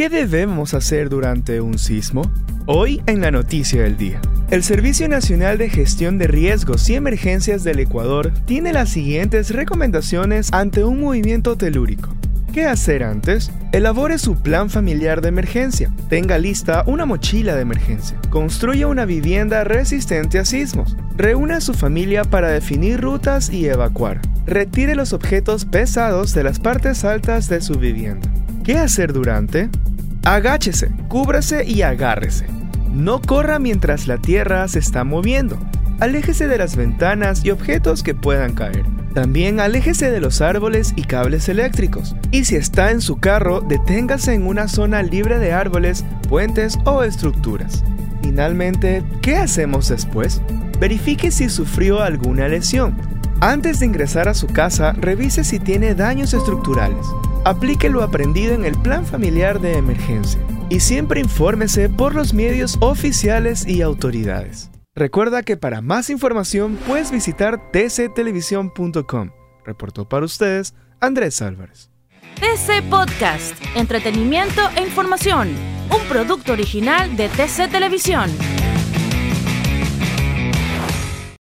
¿Qué debemos hacer durante un sismo? Hoy en la noticia del día. El Servicio Nacional de Gestión de Riesgos y Emergencias del Ecuador tiene las siguientes recomendaciones ante un movimiento telúrico. ¿Qué hacer antes? Elabore su plan familiar de emergencia. Tenga lista una mochila de emergencia. Construya una vivienda resistente a sismos. Reúna a su familia para definir rutas y evacuar. Retire los objetos pesados de las partes altas de su vivienda. ¿Qué hacer durante? Agáchese, cúbrase y agárrese. No corra mientras la tierra se está moviendo. Aléjese de las ventanas y objetos que puedan caer. También aléjese de los árboles y cables eléctricos. Y si está en su carro, deténgase en una zona libre de árboles, puentes o estructuras. Finalmente, ¿qué hacemos después? Verifique si sufrió alguna lesión. Antes de ingresar a su casa, revise si tiene daños estructurales. Aplique lo aprendido en el plan familiar de emergencia. Y siempre infórmese por los medios oficiales y autoridades. Recuerda que para más información puedes visitar tctelevisión.com. Reportó para ustedes Andrés Álvarez. TC Podcast, entretenimiento e información, un producto original de TC Televisión.